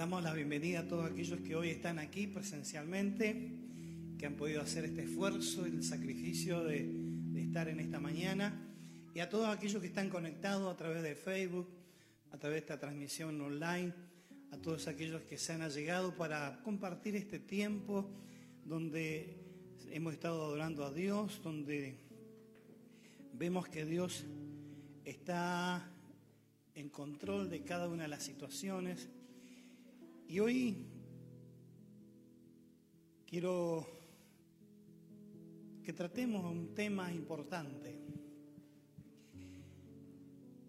damos la bienvenida a todos aquellos que hoy están aquí presencialmente, que han podido hacer este esfuerzo, el sacrificio de, de estar en esta mañana, y a todos aquellos que están conectados a través de Facebook, a través de esta transmisión online, a todos aquellos que se han allegado para compartir este tiempo donde hemos estado adorando a Dios, donde vemos que Dios está en control de cada una de las situaciones. Y hoy quiero que tratemos un tema importante.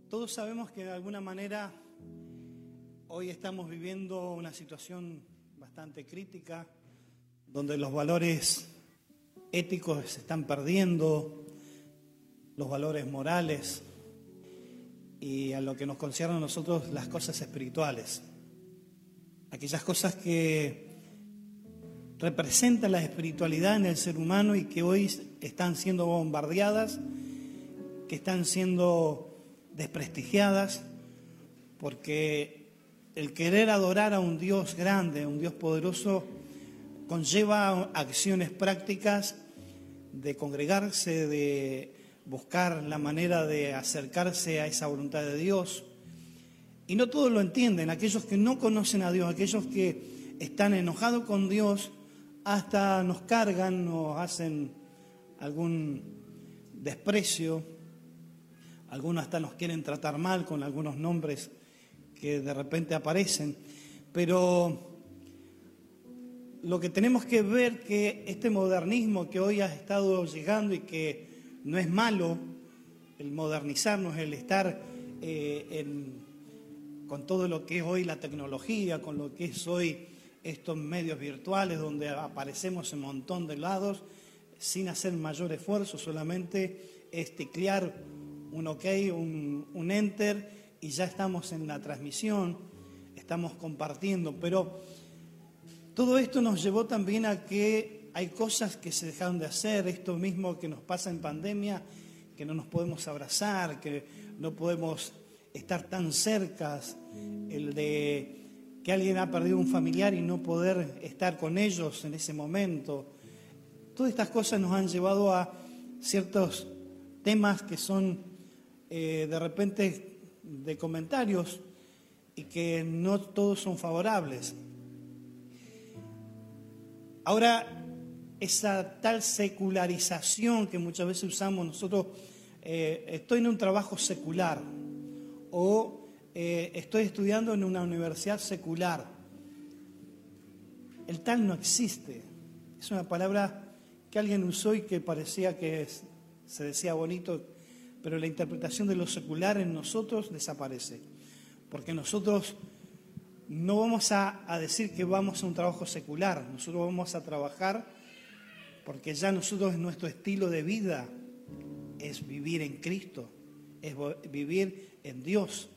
Todos sabemos que de alguna manera hoy estamos viviendo una situación bastante crítica, donde los valores éticos se están perdiendo, los valores morales y a lo que nos concierne a nosotros las cosas espirituales aquellas cosas que representan la espiritualidad en el ser humano y que hoy están siendo bombardeadas, que están siendo desprestigiadas, porque el querer adorar a un Dios grande, un Dios poderoso, conlleva acciones prácticas de congregarse, de buscar la manera de acercarse a esa voluntad de Dios, y no todos lo entienden, aquellos que no conocen a Dios, aquellos que están enojados con Dios, hasta nos cargan, nos hacen algún desprecio, algunos hasta nos quieren tratar mal con algunos nombres que de repente aparecen, pero lo que tenemos que ver que este modernismo que hoy ha estado llegando y que no es malo, el modernizarnos, el estar eh, en con todo lo que es hoy la tecnología, con lo que es hoy estos medios virtuales donde aparecemos en un montón de lados, sin hacer mayor esfuerzo, solamente es teclear un OK, un, un enter y ya estamos en la transmisión, estamos compartiendo, pero todo esto nos llevó también a que hay cosas que se dejaron de hacer, esto mismo que nos pasa en pandemia, que no nos podemos abrazar, que no podemos estar tan cerca, el de que alguien ha perdido un familiar y no poder estar con ellos en ese momento. Todas estas cosas nos han llevado a ciertos temas que son eh, de repente de comentarios y que no todos son favorables. Ahora, esa tal secularización que muchas veces usamos nosotros, eh, estoy en un trabajo secular, o eh, estoy estudiando en una universidad secular. El tal no existe. Es una palabra que alguien usó y que parecía que se decía bonito, pero la interpretación de lo secular en nosotros desaparece. Porque nosotros no vamos a, a decir que vamos a un trabajo secular, nosotros vamos a trabajar porque ya nosotros nuestro estilo de vida es vivir en Cristo, es vivir en Dios.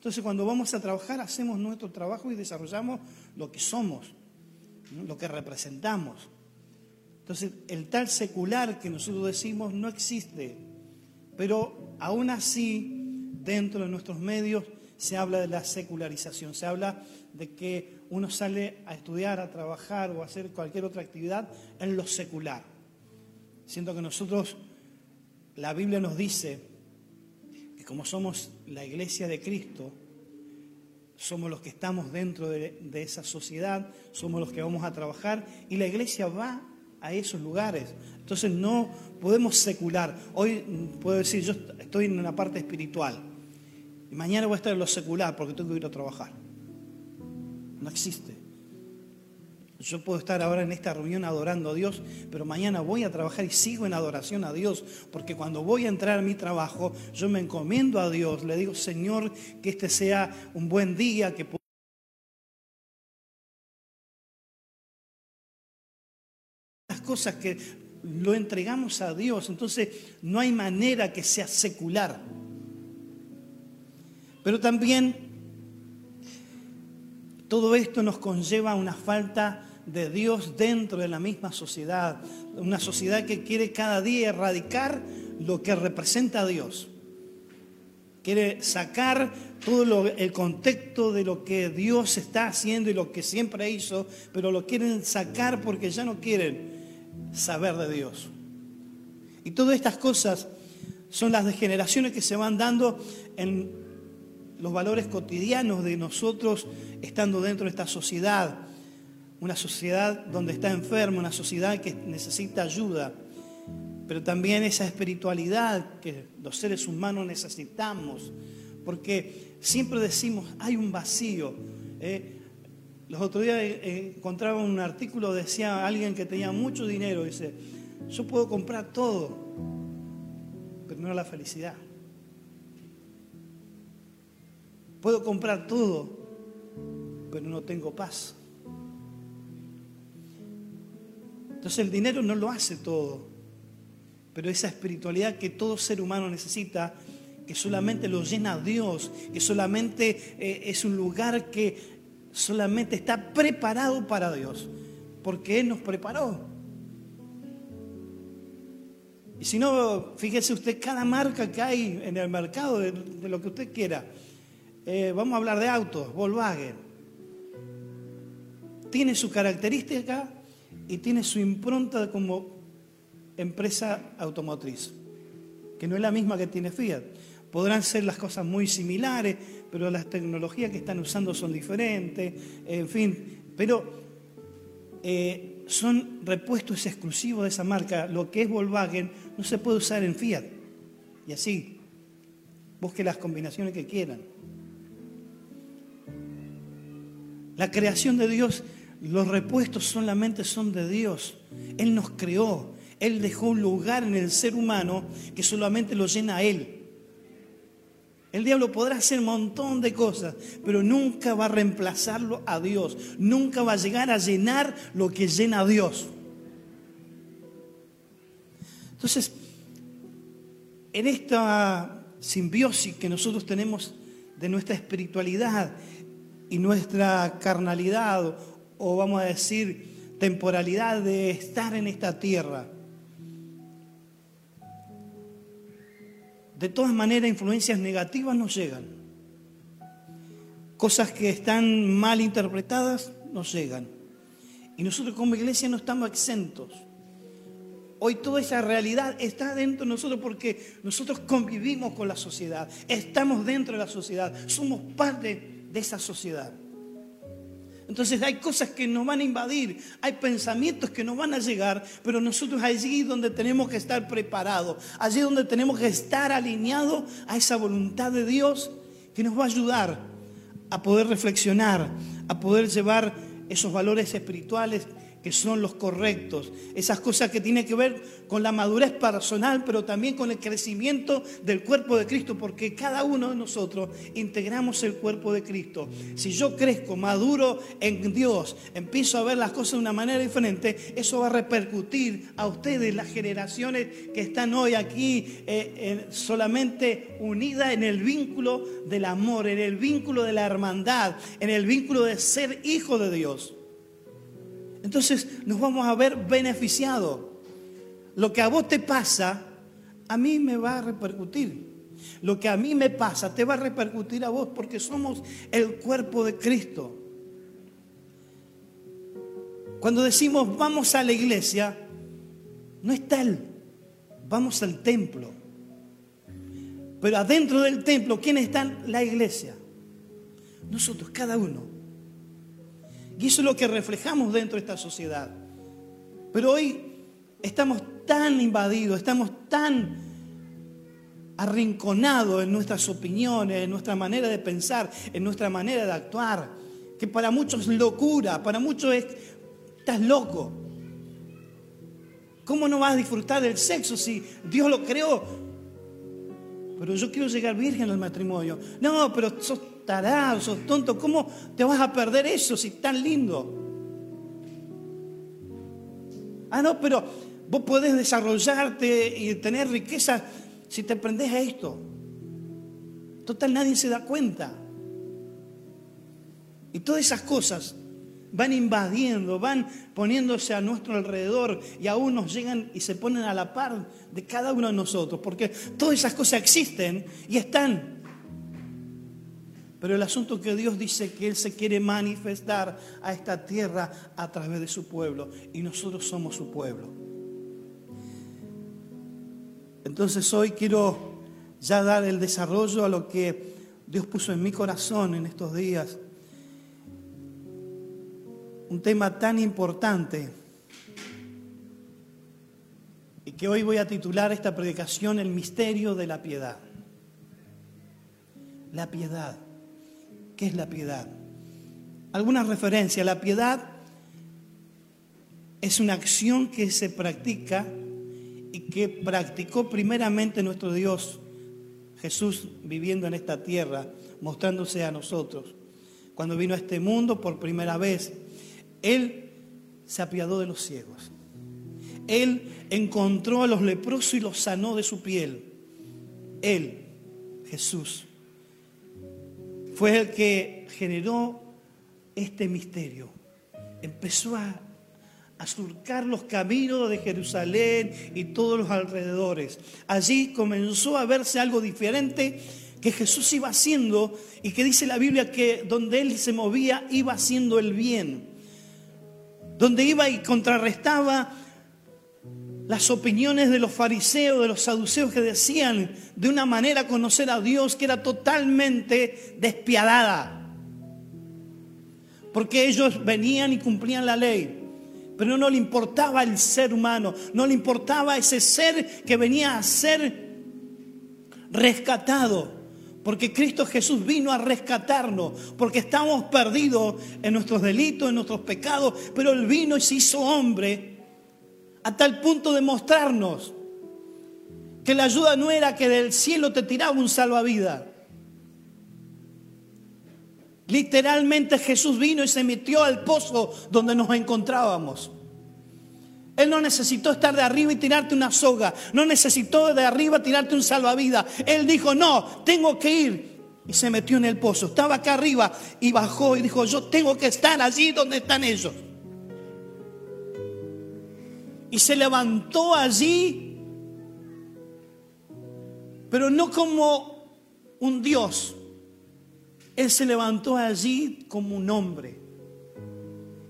Entonces cuando vamos a trabajar hacemos nuestro trabajo y desarrollamos lo que somos, lo que representamos. Entonces el tal secular que nosotros decimos no existe, pero aún así dentro de nuestros medios se habla de la secularización, se habla de que uno sale a estudiar, a trabajar o a hacer cualquier otra actividad en lo secular. Siento que nosotros, la Biblia nos dice como somos la iglesia de Cristo, somos los que estamos dentro de, esa sociedad, somos los que vamos a trabajar y la iglesia va a esos lugares. Entonces no podemos secular. Hoy puedo decir, yo estoy en una parte espiritual y mañana voy a estar en lo secular porque tengo que ir a trabajar. No existe. Yo puedo estar ahora en esta reunión adorando a Dios, pero mañana voy a trabajar y sigo en adoración a Dios, porque cuando voy a entrar a mi trabajo, yo me encomiendo a Dios, le digo, Señor, que este sea un buen día, que las cosas que lo entregamos a Dios, entonces no hay manera que sea secular. Pero también todo esto nos conlleva una falta de Dios dentro de la misma sociedad, una sociedad que quiere cada día erradicar lo que representa a Dios. quiere sacar todo el contexto de lo que Dios está haciendo y lo que siempre hizo, pero lo quieren sacar porque ya no quieren saber de Dios. Y todas estas cosas son las degeneraciones que se van dando en los valores cotidianos de nosotros estando dentro de esta sociedad, una sociedad donde está enferma, una sociedad que necesita ayuda, pero también esa espiritualidad que los seres humanos necesitamos, porque siempre decimos, hay un vacío. ¿eh? Los otros días eh, encontraba un artículo, decía alguien que tenía mucho dinero, dice, yo puedo comprar todo, pero no la felicidad. Puedo comprar todo, pero no tengo paz. Entonces el dinero no lo hace todo, pero esa espiritualidad que todo ser humano necesita, que solamente lo llena Dios, que solamente eh, es un lugar que solamente está preparado para Dios, porque Él nos preparó. Y si no, fíjese usted cada marca que hay en el mercado de, lo que usted quiera. Eh, vamos a hablar de autos, Volkswagen. Tiene su característica y tiene su impronta como empresa automotriz, que no es la misma que tiene Fiat. Podrán ser las cosas muy similares, pero las tecnologías que están usando son diferentes, en fin, pero eh, son repuestos exclusivos de esa marca. Lo que es Volkswagen no se puede usar en Fiat. Y así, busque las combinaciones que quieran. La creación de Dios, los repuestos solamente son de Dios. Él nos creó. Él dejó un lugar en el ser humano que solamente lo llena Él. El diablo podrá hacer un montón de cosas, pero nunca va a reemplazarlo a Dios. Nunca va a llegar a llenar lo que llena a Dios. Entonces, en esta simbiosis que nosotros tenemos de nuestra espiritualidad y nuestra carnalidad, o vamos a decir temporalidad de estar en esta tierra, de todas maneras influencias negativas nos llegan. Cosas que están mal interpretadas nos llegan. Y nosotros como iglesia no estamos exentos. Hoy toda esa realidad está dentro de nosotros porque nosotros convivimos con la sociedad, estamos dentro de la sociedad, somos parte de esa sociedad. Entonces hay cosas que nos van a invadir, hay pensamientos que nos van a llegar, pero nosotros allí donde tenemos que estar preparados, allí donde tenemos que estar alineados a esa voluntad de Dios que nos va a ayudar a poder reflexionar, a poder llevar esos valores espirituales que son los correctos, esas cosas que tienen que ver con la madurez personal, pero también con el crecimiento del cuerpo de Cristo, porque cada uno de nosotros integramos el cuerpo de Cristo. Si yo crezco maduro en Dios, empiezo a ver las cosas de una manera diferente, eso va a repercutir a ustedes, las generaciones que están hoy aquí eh, solamente unidas en el vínculo del amor, en el vínculo de la hermandad, en el vínculo de ser hijo de Dios. Entonces nos vamos a ver beneficiados. Lo que a vos te pasa, a mí me va a repercutir. Lo que a mí me pasa, te va a repercutir a vos porque somos el cuerpo de Cristo. Cuando decimos vamos a la iglesia, no es tal, vamos al templo. Pero adentro del templo, ¿quién está en la iglesia? Nosotros, cada uno. Y eso es lo que reflejamos dentro de esta sociedad. Pero hoy estamos tan invadidos, estamos tan arrinconados en nuestras opiniones, en nuestra manera de pensar, en nuestra manera de actuar, que para muchos es locura, para muchos es, estás loco. ¿Cómo no vas a disfrutar del sexo si Dios lo creó? Pero yo quiero llegar virgen al matrimonio. No, pero sos tarado, sos tonto, ¿cómo te vas a perder eso si es tan lindo? Ah, no, pero vos podés desarrollarte y tener riqueza si te aprendes a esto. Total, nadie se da cuenta. Y todas esas cosas van invadiendo, van poniéndose a nuestro alrededor y aún nos llegan y se ponen a la par de cada uno de nosotros, porque todas esas cosas existen y están Pero el asunto que Dios dice que Él se quiere manifestar a esta tierra a través de su pueblo y nosotros somos su pueblo. Entonces hoy quiero ya dar el desarrollo a lo que Dios puso en mi corazón en estos días. Un tema tan importante y que hoy voy a titular esta predicación El misterio de la piedad. La piedad. ¿Qué es la piedad? Algunas referencias. La piedad es una acción que se practica y que practicó primeramente nuestro Dios, Jesús viviendo en esta tierra, mostrándose a nosotros. Cuando vino a este mundo por primera vez, Él se apiadó de los ciegos. Él encontró a los leprosos y los sanó de su piel. Él, Jesús, fue el que generó este misterio. Empezó a, surcar los caminos de Jerusalén y todos los alrededores. Allí comenzó a verse algo diferente que Jesús iba haciendo y que dice la Biblia que donde él se movía iba haciendo el bien. Donde iba y contrarrestaba las opiniones de los fariseos, de los saduceos que decían de una manera conocer a Dios que era totalmente despiadada. Porque ellos venían y cumplían la ley, pero no le importaba el ser humano, no le importaba ese ser que venía a ser rescatado. Porque Cristo Jesús vino a rescatarnos, porque estamos perdidos en nuestros delitos, en nuestros pecados, pero Él vino y se hizo hombre a tal punto de mostrarnos que la ayuda no era que del cielo te tiraba un salvavidas. Literalmente Jesús vino y se metió al pozo donde nos encontrábamos. Él no necesitó estar de arriba y tirarte una soga. No necesitó de arriba tirarte un salvavidas. Él dijo, no, tengo que ir. Y se metió en el pozo. Estaba acá arriba y bajó y dijo, yo tengo que estar allí donde están ellos y se levantó allí, pero no como un Dios. Él se levantó allí como un hombre.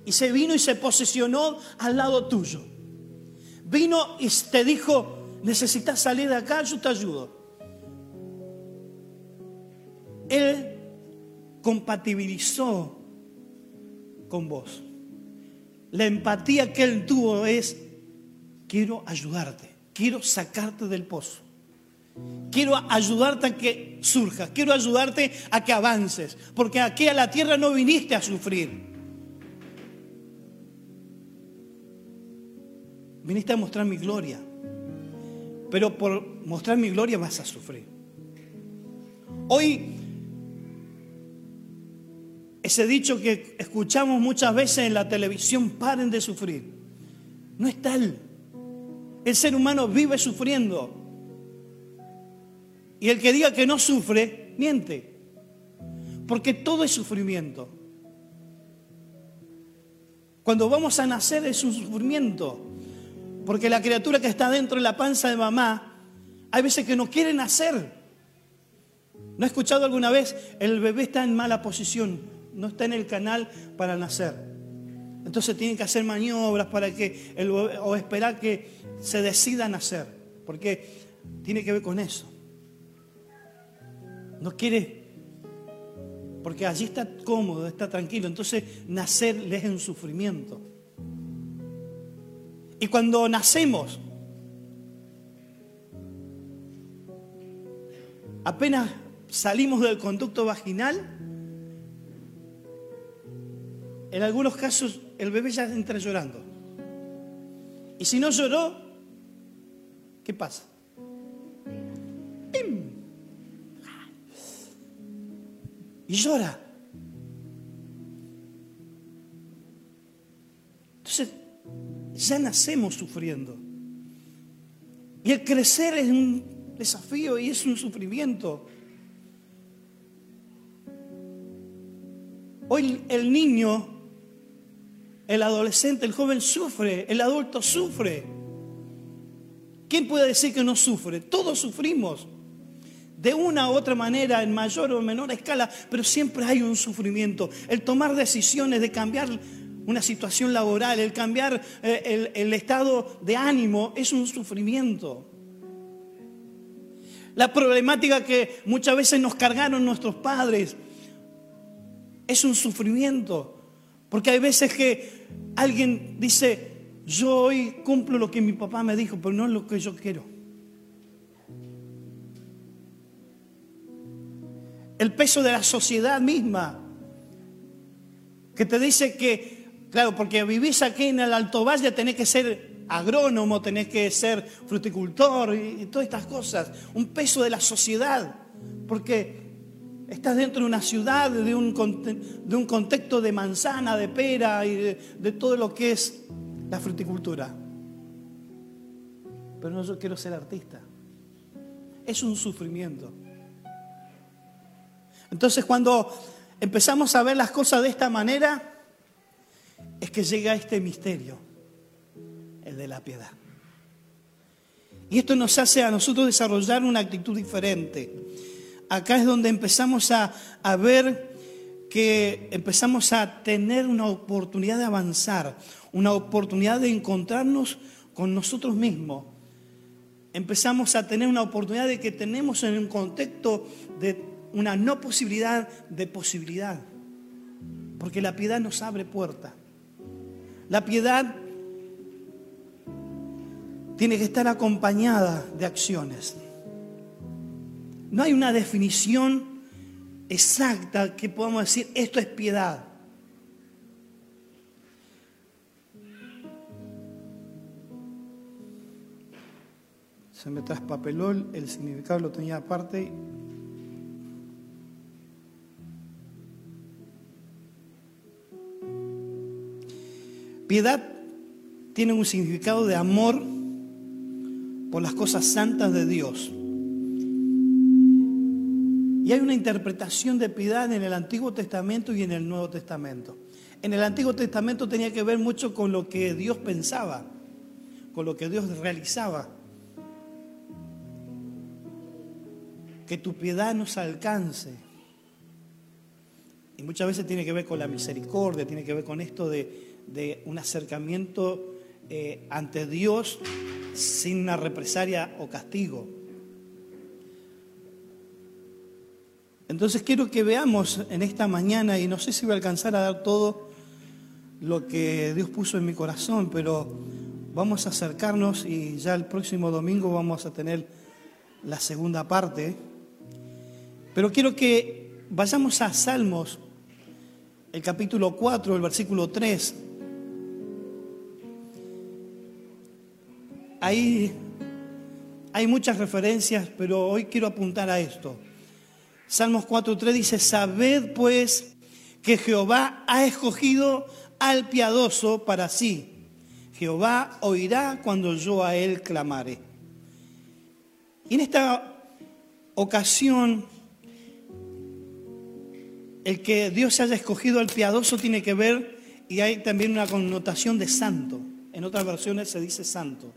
Y se vino y se posicionó al lado tuyo. Vino y te dijo, necesitas salir de acá, yo te ayudo. Él compatibilizó con vos. La empatía que él tuvo es quiero ayudarte, quiero sacarte del pozo. Quiero ayudarte a que surjas, quiero ayudarte a que avances, porque aquí a la tierra no viniste a sufrir. Viniste a mostrar mi gloria, pero por mostrar mi gloria vas a sufrir. Hoy, ese dicho que escuchamos muchas veces en la televisión, paren de sufrir, no es tal. El ser humano vive sufriendo. Y el que diga que no sufre, miente. Porque todo es sufrimiento. Cuando vamos a nacer es un sufrimiento. Porque la criatura que está dentro de la panza de mamá, hay veces que no quiere nacer. ¿No he escuchado alguna vez? El bebé está en mala posición, no está en el canal para nacer. Entonces tienen que hacer maniobras para que, o esperar que se decidan hacer, porque tiene que ver con eso. No quiere, porque allí está cómodo, está tranquilo, entonces nacer es un sufrimiento. Y cuando nacemos, apenas salimos del conducto vaginal, en algunos casos el bebé ya entra llorando. Y si no lloró, ¿Qué pasa? Y llora. Entonces, ya nacemos sufriendo. Y el crecer es un desafío y es un sufrimiento. Hoy el niño, el adolescente, el joven sufre, el adulto sufre. ¿Quién puede decir que no sufre? Todos sufrimos. de una u otra manera, en mayor o menor escala, pero siempre hay un sufrimiento. El tomar decisiones de cambiar una situación laboral, el cambiar eh, el, el estado de ánimo, es un sufrimiento. La problemática que muchas veces nos cargaron nuestros padres es un sufrimiento. Porque hay veces que alguien dice, yo hoy cumplo lo que mi papá me dijo, pero no lo que yo quiero. El peso de la sociedad misma, que te dice que, claro, porque vivís aquí en el Alto Valle tenés que ser agrónomo, tenés que ser fruticultor y, y todas estas cosas. Un peso de la sociedad, porque Estás dentro de una ciudad, de un, de un contexto de manzana, de pera y de, de, todo lo que es la fruticultura. Pero no, yo quiero ser artista. Es un sufrimiento. Entonces cuando empezamos a ver las cosas de esta manera, es que llega este misterio, el de la piedad. Y esto nos hace a nosotros desarrollar una actitud diferente acá es donde empezamos a, ver que empezamos a tener una oportunidad de avanzar, una oportunidad de encontrarnos con nosotros mismos. Empezamos a tener una oportunidad de que tenemos en un contexto de una no posibilidad de posibilidad. Porque la piedad nos abre puertas. La piedad tiene que estar acompañada de acciones. No hay una definición exacta que podamos decir esto es piedad. Se me traspapeló el significado, lo tenía aparte. Piedad tiene un significado de amor por las cosas santas de Dios. Y hay una interpretación de piedad en el Antiguo Testamento y en el Nuevo Testamento. En el Antiguo Testamento tenía que ver mucho con lo que Dios pensaba, con lo que Dios realizaba. Que tu piedad nos alcance. Y muchas veces tiene que ver con la misericordia, tiene que ver con esto de, un acercamiento eh, ante Dios sin una represalia o castigo. Entonces quiero que veamos en esta mañana, y no sé si voy a alcanzar a dar todo lo que Dios puso en mi corazón, pero vamos a acercarnos y ya el próximo domingo vamos a tener la segunda parte. Pero quiero que vayamos a Salmos, el capítulo 4, el versículo 3. Ahí hay muchas referencias, pero hoy quiero apuntar a esto. Salmos 4.3 dice, sabed pues que Jehová ha escogido al piadoso para sí. Jehová oirá cuando yo a él clamare. Y en esta ocasión, el que Dios haya escogido al piadoso tiene que ver, y hay también una connotación de santo. En otras versiones se dice santo,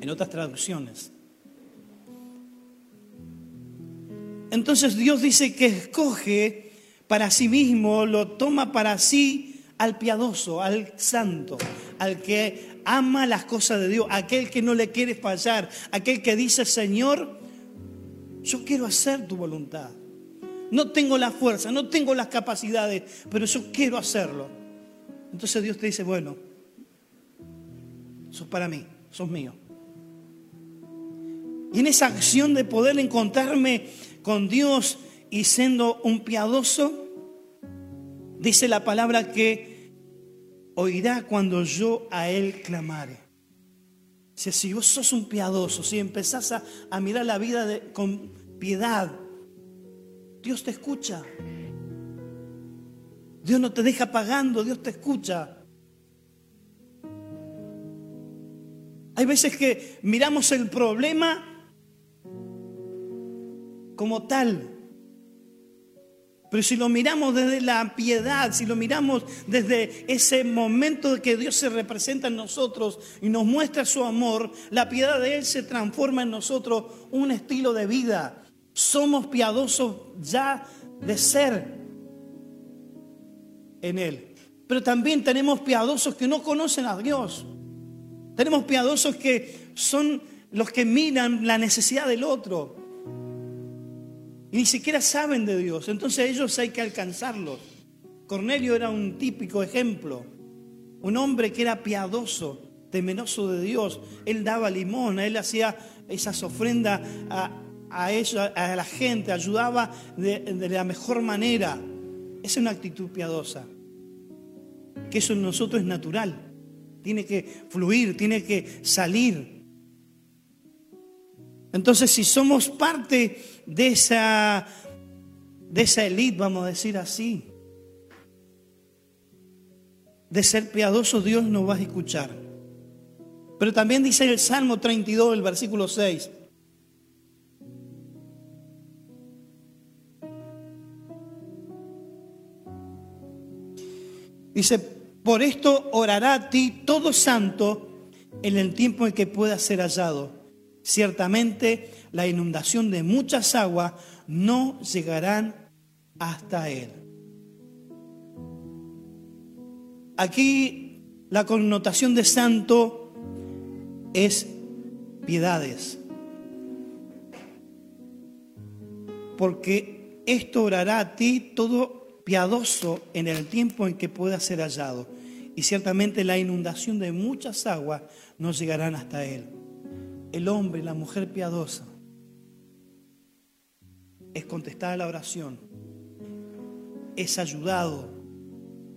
en otras traducciones. Entonces Dios dice que escoge para sí mismo, lo toma para sí al piadoso, al santo, al que ama las cosas de Dios, aquel que no le quiere fallar, aquel que dice, Señor, yo quiero hacer tu voluntad. No tengo la fuerza, no tengo las capacidades, pero yo quiero hacerlo. Entonces Dios te dice, bueno, sos para mí, sos mío. Y en esa acción de poder encontrarme con Dios y siendo un piadoso, dice la palabra que oirá cuando yo a Él clamare. Si, vos sos un piadoso, si empezás a, mirar la vida con piedad, Dios te escucha. Dios no te deja pagando, Dios te escucha. Hay veces que miramos el problema como tal. Pero si lo miramos desde la piedad, si lo miramos desde ese momento que Dios se representa en nosotros y nos muestra su amor, la piedad de Él se transforma en nosotros un estilo de vida. Somos piadosos ya de ser en Él. Pero también tenemos piadosos que no conocen a Dios. Tenemos piadosos que son los que miran la necesidad del otro. Y ni siquiera saben de Dios. Entonces ellos hay que alcanzarlos. Cornelio era un típico ejemplo. Un hombre que era piadoso, temeroso de Dios. Él daba limón, él hacía esas ofrendas a, a la gente, ayudaba de, de la mejor manera. Es una actitud piadosa. Que eso en nosotros es natural. Tiene que fluir, tiene que salir. Entonces, si somos parte de esa, de esa élite, vamos a decir así, de ser piadoso, Dios nos va a escuchar. Pero también dice el Salmo 32, el versículo 6. Dice, por esto orará a ti todo santo en el tiempo en que pueda ser hallado. Ciertamente la inundación de muchas aguas no llegarán hasta él. Aquí la connotación de santo es piedades. Porque esto orará a ti todo piadoso en el tiempo en que pueda ser hallado. Y ciertamente la inundación de muchas aguas no llegarán hasta él. El hombre, la mujer piadosa, es contestada la oración, es ayudado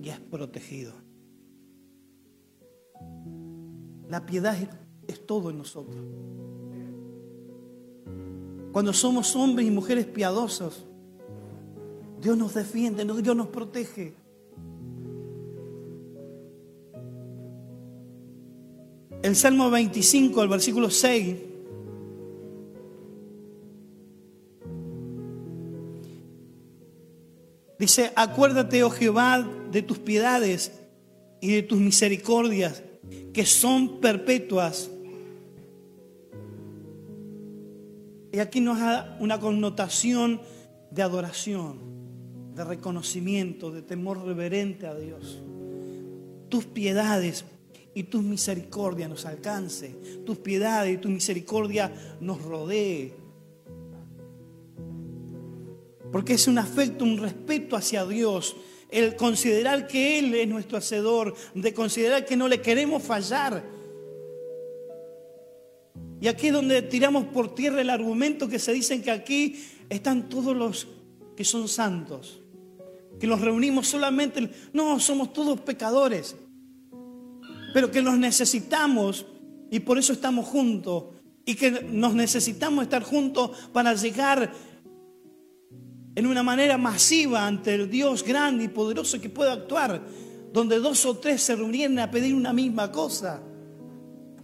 y es protegido. La piedad es, todo en nosotros. Cuando somos hombres y mujeres piadosos, Dios nos defiende, Dios nos protege. El Salmo 25, el versículo 6. Dice, acuérdate, oh Jehová, de tus piedades y de tus misericordias, que son perpetuas. Y aquí nos da una connotación de adoración de reconocimiento, de temor reverente a Dios. Tus piedades y tus misericordia nos alcance. Tus piedades y tu misericordia nos rodee. Porque es un afecto, un respeto hacia Dios. El considerar que Él es nuestro hacedor, de considerar que no le queremos fallar. Y aquí es donde tiramos por tierra el argumento que se dicen que aquí están todos los que son santos que nos reunimos solamente, no, somos todos pecadores, pero que nos necesitamos y por eso estamos juntos y que nos necesitamos estar juntos para llegar en una manera masiva ante el Dios grande y poderoso que puede actuar, donde dos o tres se reunieran a pedir una misma cosa.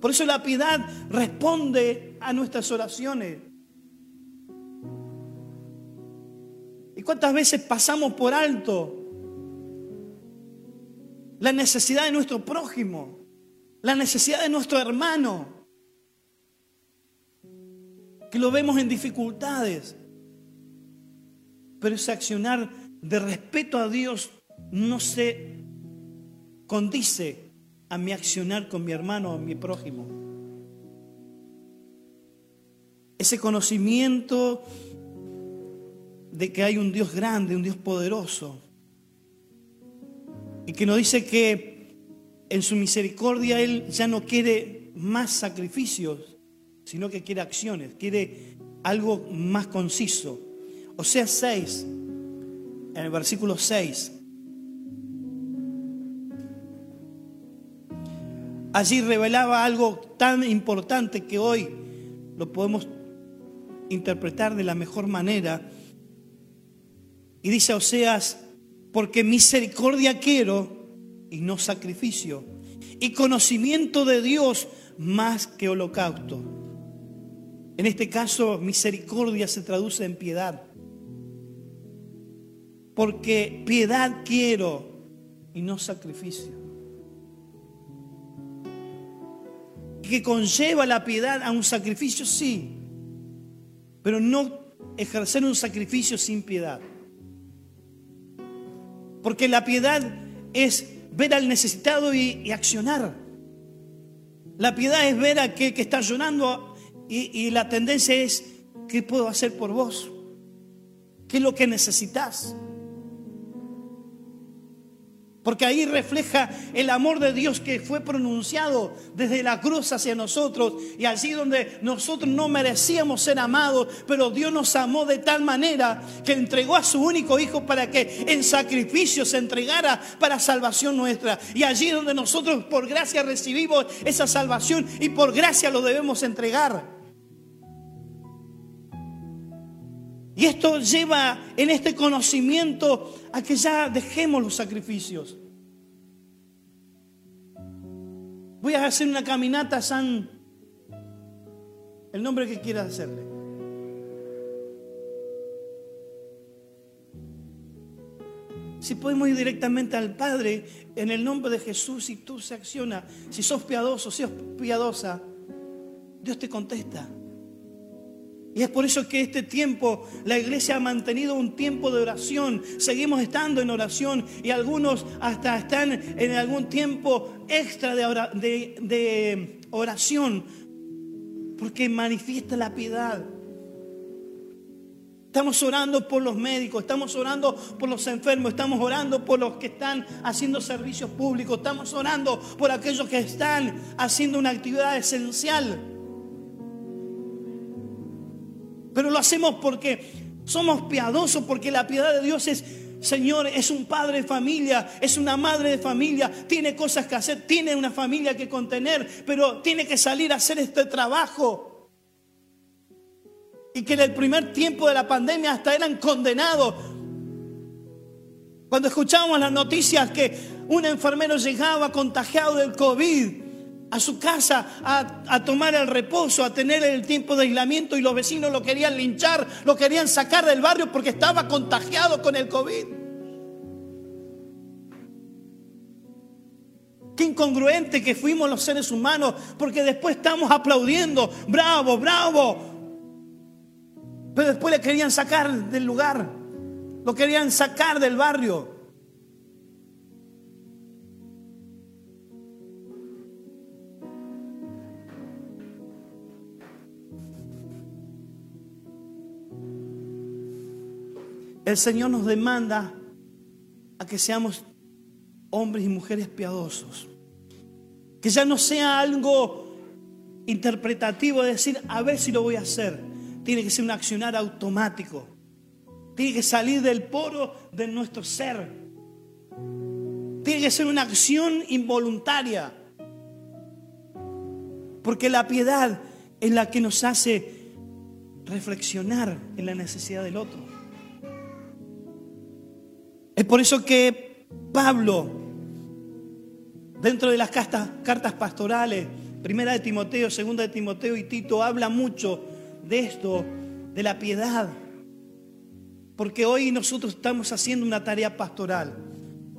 Por eso la piedad responde a nuestras oraciones. ¿Y cuántas veces pasamos por alto la necesidad de nuestro prójimo, la necesidad de nuestro hermano, que lo vemos en dificultades? Pero ese accionar de respeto a Dios no se condice a mi accionar con mi hermano o mi prójimo. Ese conocimiento de que hay un Dios grande, un Dios poderoso, y que nos dice que en su misericordia Él ya no quiere más sacrificios, sino que quiere acciones, quiere algo más conciso. O sea, 6, en el versículo 6. Allí revelaba algo tan importante que hoy lo podemos interpretar de la mejor manera y dice Oseas, porque misericordia quiero y no sacrificio, y conocimiento de Dios más que holocausto. En este caso, misericordia se traduce en piedad. Porque piedad quiero y no sacrificio. Que conlleva la piedad a un sacrificio, sí, pero no ejercer un sacrificio sin piedad. Porque la piedad es ver al necesitado y, accionar. La piedad es ver a aquel que está llorando y, y la tendencia es, ¿qué puedo hacer por vos? ¿Qué es lo que necesitas? Porque ahí refleja el amor de Dios que fue pronunciado desde la cruz hacia nosotros. Y allí donde nosotros no merecíamos ser amados, pero Dios nos amó de tal manera que entregó a su único Hijo para que en sacrificio se entregara para salvación nuestra. Y allí donde nosotros por gracia recibimos esa salvación y por gracia lo debemos entregar. Y esto lleva en este conocimiento a que ya dejemos los sacrificios. Voy a hacer una caminata San, el nombre que quieras hacerle. Si podemos ir directamente al Padre en el nombre de Jesús y tú se acciona, si sos piadoso, si sos piadosa, Dios te contesta. Y es por eso que este tiempo la iglesia ha mantenido un tiempo de oración. Seguimos estando en oración y algunos hasta están en algún tiempo extra de, de oración porque manifiesta la piedad. Estamos orando por los médicos, estamos orando por los enfermos, estamos orando por los que están haciendo servicios públicos, estamos orando por aquellos que están haciendo una actividad esencial. Pero lo hacemos porque somos piadosos, porque la piedad de Dios es, Señor, es un padre de familia, es una madre de familia, tiene cosas que hacer, tiene una familia que contener, pero tiene que salir a hacer este trabajo. Y que en el primer tiempo de la pandemia hasta eran condenados. Cuando escuchábamos las noticias que un enfermero llegaba contagiado del COVID a su casa a, tomar el reposo, a tener el tiempo de aislamiento y los vecinos lo querían linchar, lo querían sacar del barrio porque estaba contagiado con el COVID. Qué incongruente que fuimos los seres humanos porque después estamos aplaudiendo, bravo, bravo. Pero después le querían sacar del lugar, lo querían sacar del barrio. El Señor nos demanda a que seamos hombres y mujeres piadosos. Que ya no sea algo interpretativo de decir, a ver si lo voy a hacer. Tiene que ser un accionar automático. Tiene que salir del poro de nuestro ser. Tiene que ser una acción involuntaria. Porque la piedad es la que nos hace reflexionar en la necesidad del otro. Es por eso que Pablo, dentro de las cartas, pastorales, primera de Timoteo, segunda de Timoteo y Tito, habla mucho de esto, de la piedad. Porque hoy nosotros estamos haciendo una tarea pastoral.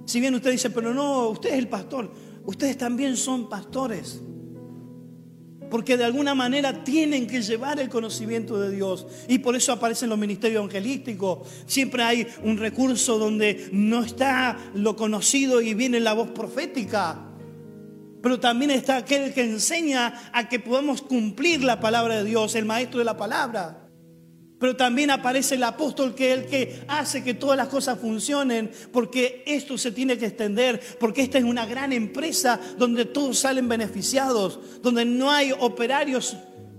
Si bien usted dice, pero no, usted es el pastor, ustedes también son pastores porque de alguna manera tienen que llevar el conocimiento de Dios. Y por eso aparecen los ministerios evangelísticos. Siempre hay un recurso donde no está lo conocido y viene la voz profética. Pero también está aquel que enseña a que podamos cumplir la palabra de Dios, el maestro de la palabra. Pero también aparece el apóstol que es el que hace que todas las cosas funcionen, porque esto se tiene que extender, porque esta es una gran empresa donde todos salen beneficiados, donde no hay operarios,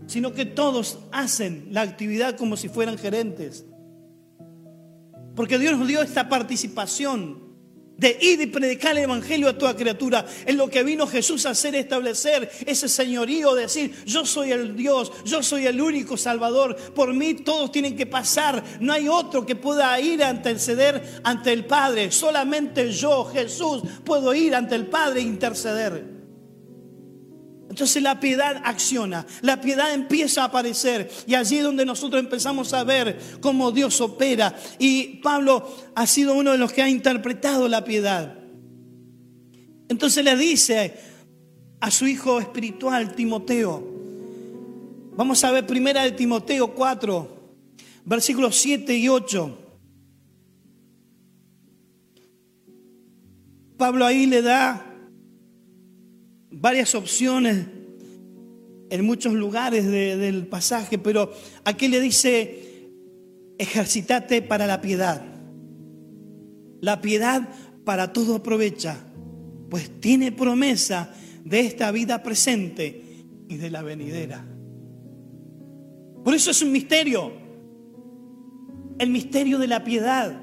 sino que todos hacen la actividad como si fueran gerentes. Porque Dios nos dio esta participación de ir y predicar el Evangelio a toda criatura. En lo que vino Jesús a hacer, establecer ese señorío, decir, yo soy el Dios, yo soy el único Salvador, por mí todos tienen que pasar, no hay otro que pueda ir a interceder ante el Padre, solamente yo, Jesús, puedo ir ante el Padre e interceder. Entonces la piedad acciona, la piedad empieza a aparecer y allí es donde nosotros empezamos a ver cómo Dios opera. Y Pablo ha sido uno de los que ha interpretado la piedad. Entonces le dice a su hijo espiritual, Timoteo, vamos a ver primera de Timoteo 4, versículos 7 y 8. Pablo ahí le da varias opciones en muchos lugares del pasaje, pero aquí le dice, ejercitate para la piedad. La piedad para todo aprovecha, pues tiene promesa de esta vida presente y de la venidera. Por eso es un misterio, el misterio de la piedad.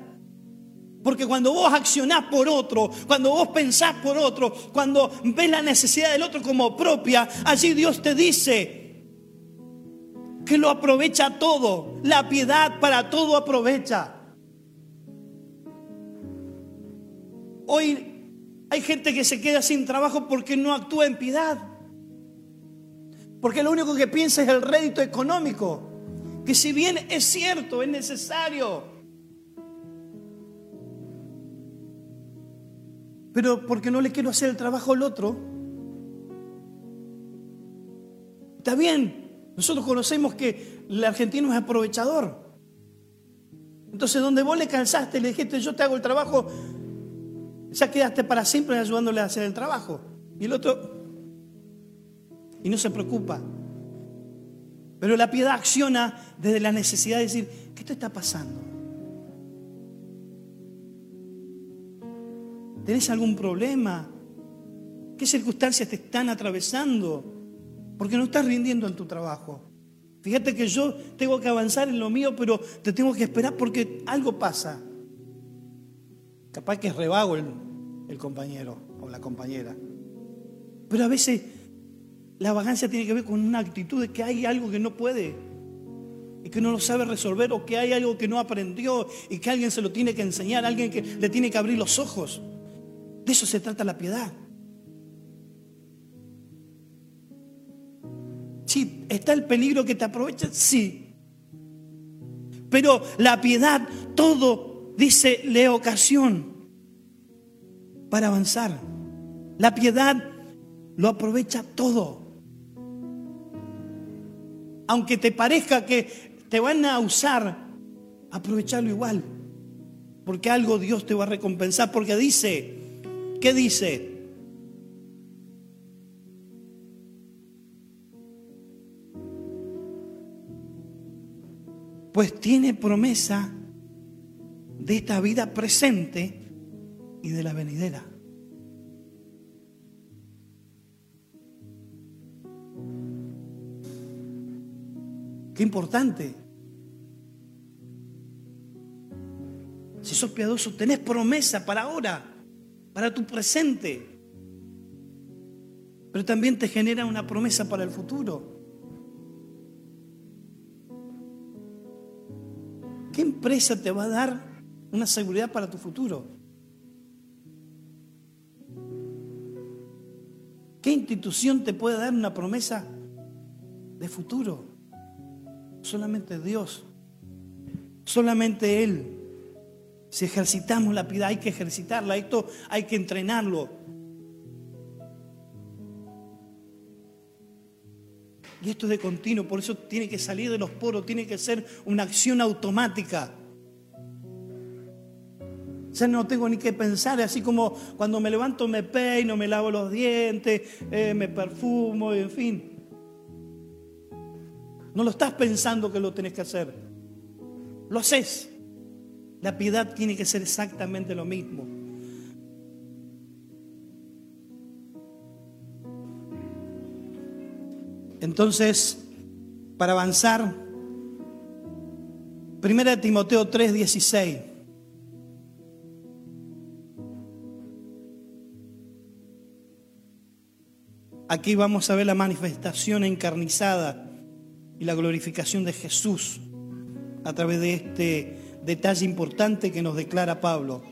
Porque cuando vos accionás por otro, cuando vos pensás por otro, cuando ves la necesidad del otro como propia, allí Dios te dice que lo aprovecha todo. La piedad para todo aprovecha. Hoy hay gente que se queda sin trabajo porque no actúa en piedad. Porque lo único que piensa es el rédito económico. Que si bien es cierto, es necesario pero porque no le quiero hacer el trabajo al otro. Está bien, nosotros conocemos que el argentino es aprovechador. Entonces, donde vos le cansaste, le dijiste, yo te hago el trabajo, ya quedaste para siempre ayudándole a hacer el trabajo. Y el otro, y no se preocupa. Pero la piedad acciona desde la necesidad de decir, ¿qué te está pasando? ¿Tenés algún problema? ¿Qué circunstancias te están atravesando? Porque no estás rindiendo en tu trabajo. Fíjate que yo tengo que avanzar en lo mío, pero te tengo que esperar porque algo pasa. Capaz que es revago el, el compañero o la compañera. Pero a veces la vagancia tiene que ver con una actitud de que hay algo que no puede y que no lo sabe resolver o que hay algo que no aprendió y que alguien se lo tiene que enseñar, alguien que le tiene que abrir los ojos. De eso se trata la piedad. Sí, está el peligro que te aprovecha, sí. Pero la piedad, todo, dice, le ocasión para avanzar. La piedad lo aprovecha todo. Aunque te parezca que te van a usar, aprovecharlo igual. Porque algo Dios te va a recompensar. Porque dice, ¿Qué dice? Pues tiene promesa de esta vida presente y de la venidera. Qué importante. Si sos piadoso, tenés promesa para ahora para tu presente, pero también te genera una promesa para el futuro. ¿Qué empresa te va a dar una seguridad para tu futuro? ¿Qué institución te puede dar una promesa de futuro? Solamente Dios, solamente Él. Si ejercitamos la piedad, hay que ejercitarla, esto hay que entrenarlo. Y esto es de continuo, por eso tiene que salir de los poros, tiene que ser una acción automática. Ya no tengo ni que pensar, así como cuando me levanto me peino, me lavo los dientes, eh, me perfumo, en fin. No lo estás pensando que lo tenés que hacer. Lo haces. La piedad tiene que ser exactamente lo mismo. Entonces, para avanzar, 1 Timoteo 3, 16. Aquí vamos a ver la manifestación encarnizada y la glorificación de Jesús a través de este detalle importante que nos declara Pablo.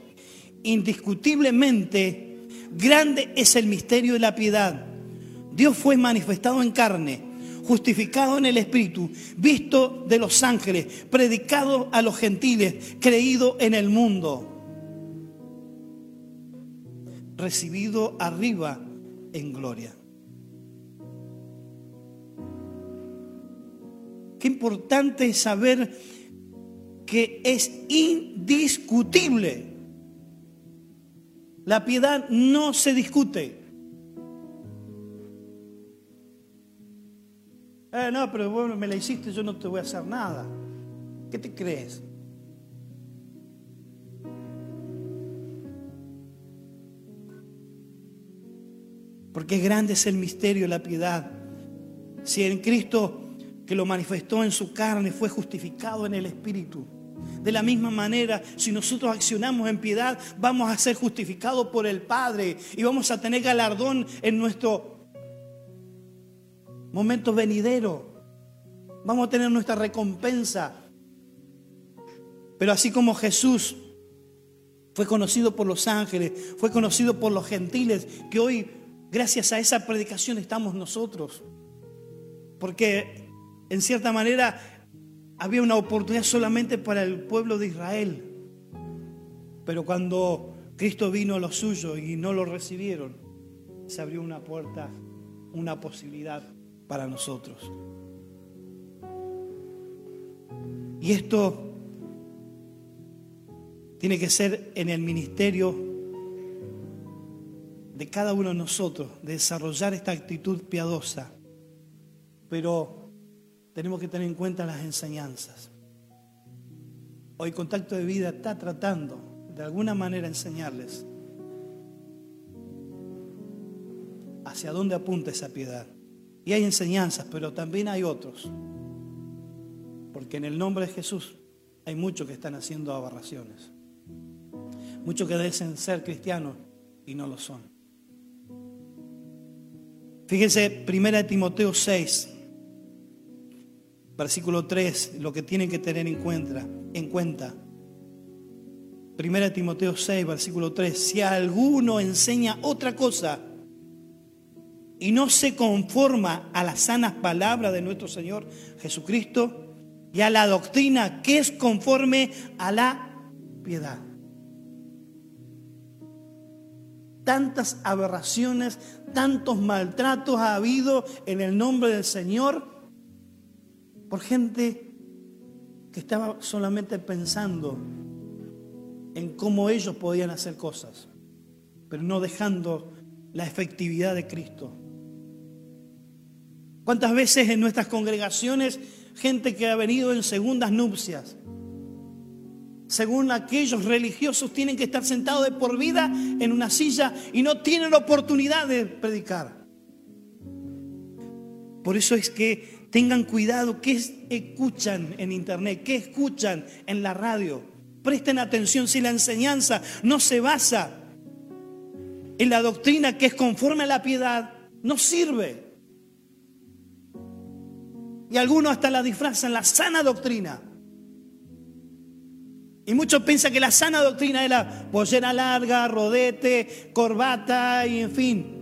Indiscutiblemente, grande es el misterio de la piedad. Dios fue manifestado en carne, justificado en el Espíritu, visto de los ángeles, predicado a los gentiles, creído en el mundo, recibido arriba en gloria. Qué importante es saber que es indiscutible. La piedad no se discute. Eh, no, pero bueno, me la hiciste, yo no te voy a hacer nada. ¿Qué te crees? Porque grande es el misterio de la piedad. Si en Cristo que lo manifestó en su carne fue justificado en el Espíritu. De la misma manera, si nosotros accionamos en piedad, vamos a ser justificados por el Padre y vamos a tener galardón en nuestro momento venidero. Vamos a tener nuestra recompensa. Pero así como Jesús fue conocido por los ángeles, fue conocido por los gentiles, que hoy, gracias a esa predicación, estamos nosotros. Porque, en cierta manera, había una oportunidad solamente para el pueblo de Israel. Pero cuando Cristo vino a los suyos y no lo recibieron, se abrió una puerta, una posibilidad para nosotros. Y esto tiene que ser en el ministerio de cada uno de nosotros, de desarrollar esta actitud piadosa. Pero tenemos que tener en cuenta las enseñanzas. Hoy Contacto de Vida está tratando de alguna manera enseñarles hacia dónde apunta esa piedad. Y hay enseñanzas, pero también hay otros. Porque en el nombre de Jesús hay muchos que están haciendo aberraciones. Muchos que dicen ser cristianos y no lo son. Fíjense, 1 Timoteo 6, versículo 3, lo que tienen que tener en cuenta. En cuenta. 1 Timoteo 6, versículo 3, si alguno enseña otra cosa, y no se conforma a las sanas palabras de nuestro Señor Jesucristo y a la doctrina que es conforme a la piedad. Tantas aberraciones, tantos maltratos ha habido en el nombre del Señor por gente que estaba solamente pensando en cómo ellos podían hacer cosas, pero no dejando la efectividad de Cristo. ¿Cuántas veces en nuestras congregaciones gente que ha venido en segundas nupcias? Según aquellos religiosos tienen que estar sentados de por vida en una silla y no tienen oportunidad de predicar. Por eso es que tengan cuidado qué escuchan en internet, qué escuchan en la radio. Presten atención si la enseñanza no se basa en la doctrina que es conforme a la piedad, no sirve. Y algunos hasta la disfrazan la sana doctrina. Y muchos piensan que la sana doctrina es la pollera larga, rodete, corbata y en fin.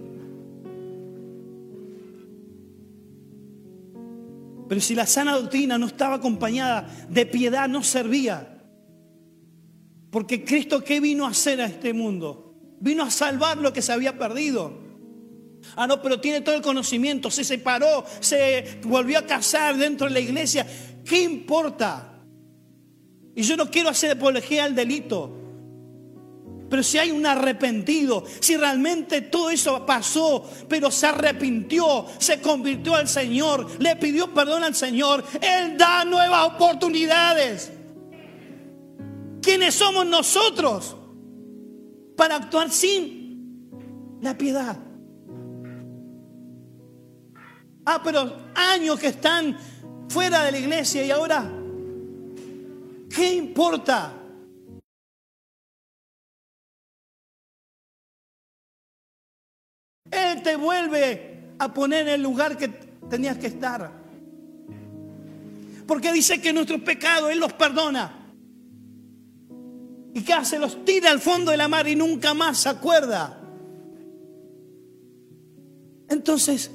Pero si la sana doctrina no estaba acompañada de piedad, no servía. Porque Cristo, ¿qué vino a hacer a este mundo? Vino a salvar lo que se había perdido. Ah, no, pero tiene todo el conocimiento, se separó, se volvió a casar dentro de la iglesia. ¿Qué importa? Y yo no quiero hacer apología al delito. Pero si hay un arrepentido, si realmente todo eso pasó, pero se arrepintió, se convirtió al Señor, le pidió perdón al Señor, Él da nuevas oportunidades. ¿Quiénes somos nosotros para actuar sin la piedad? Ah, pero años que están fuera de la iglesia y ahora, ¿qué importa? Él te vuelve a poner en el lugar que tenías que estar. Porque dice que nuestros pecados Él los perdona. ¿Y qué hace? Los tira al fondo de la mar y nunca más se acuerda. Entonces,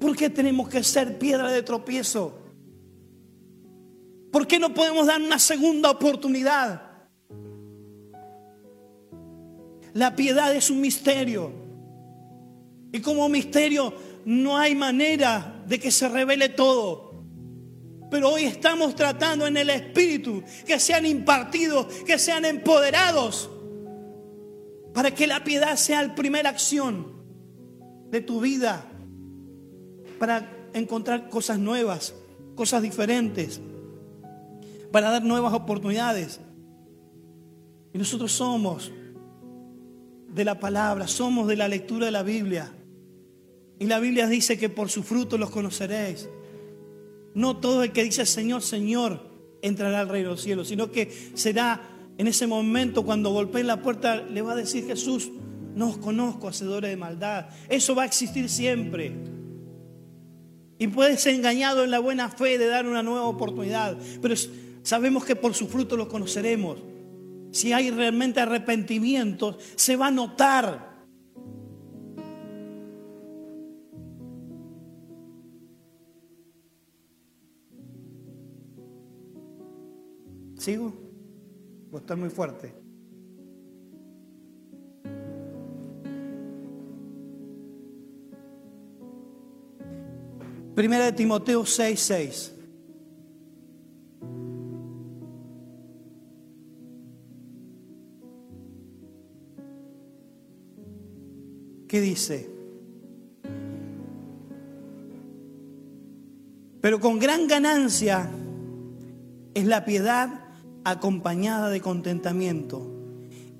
¿Por qué tenemos que ser piedra de tropiezo? ¿Por qué no podemos dar una segunda oportunidad? La piedad es un misterio. Y como misterio no hay manera de que se revele todo. Pero hoy estamos tratando en el Espíritu que sean impartidos, que sean empoderados, para que la piedad sea la primera acción de tu vida, para encontrar cosas nuevas, cosas diferentes, para dar nuevas oportunidades. Y nosotros somos de la palabra, somos de la lectura de la Biblia. Y la Biblia dice que por su fruto los conoceréis. No todo el que dice Señor, Señor entrará al reino de los cielos, sino que será en ese momento cuando golpeen la puerta, le va a decir Jesús, no os conozco, hacedores de maldad. Eso va a existir siempre. Y puedes ser engañado en la buena fe de dar una nueva oportunidad, pero sabemos que por su fruto los conoceremos. Si hay realmente arrepentimiento, se va a notar. ¿Sigo? ¿O está muy fuerte? Primera de Timoteo 6, 6. ¿Qué dice? Pero con gran ganancia es la piedad acompañada de contentamiento